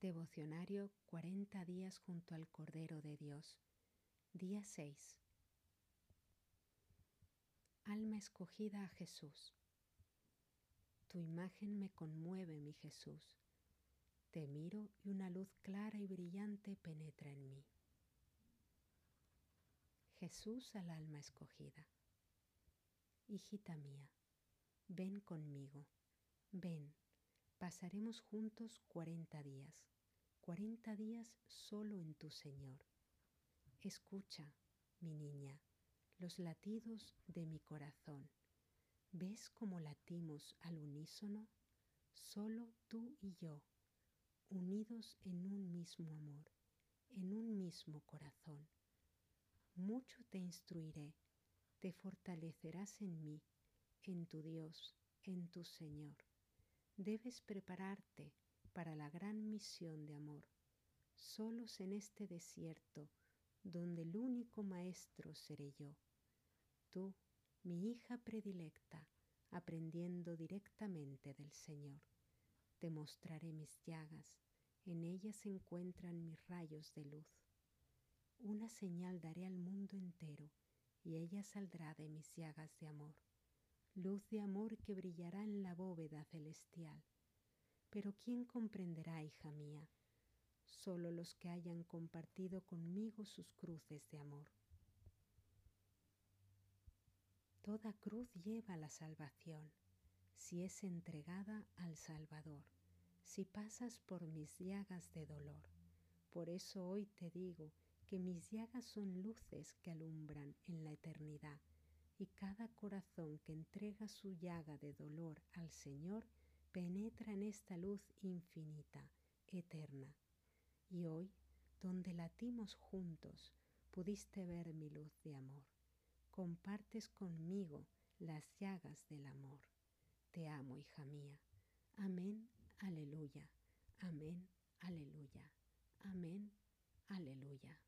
Devocionario 40 días junto al Cordero de Dios. Día 6. Alma escogida a Jesús. Tu imagen me conmueve, mi Jesús. Te miro y una luz clara y brillante penetra en mí. Jesús al alma escogida. Hijita mía, ven conmigo, ven Pasaremos juntos cuarenta días, cuarenta días solo en tu Señor. Escucha, mi niña, los latidos de mi corazón. ¿Ves cómo latimos al unísono? Solo tú y yo, unidos en un mismo amor, en un mismo corazón. Mucho te instruiré, te fortalecerás en mí, en tu Dios, en tu Señor debes prepararte para la gran misión de amor, solos en este desierto donde el único maestro seré yo. Tú, mi hija predilecta, aprendiendo directamente del Señor. Te mostraré mis llagas, en ellas se encuentran mis rayos de luz. Una señal daré al mundo entero, y ella saldrá de mis llagas de amor luz de amor que brillará en la bóveda. Pero ¿quién comprenderá, hija mía? Solo los que hayan compartido conmigo sus cruces de amor. Toda cruz lleva la salvación, si es entregada al Salvador, si pasas por mis llagas de dolor. Por eso hoy te digo que mis llagas son luces que alumbran en la eternidad y cada corazón que entrega su llaga de dolor al Señor penetra en esta luz infinita, eterna. Y hoy, donde latimos juntos, pudiste ver mi luz de amor. Compartes conmigo las llagas del amor. Te amo, hija mía. Amén, aleluya. Amén, aleluya. Amén, aleluya.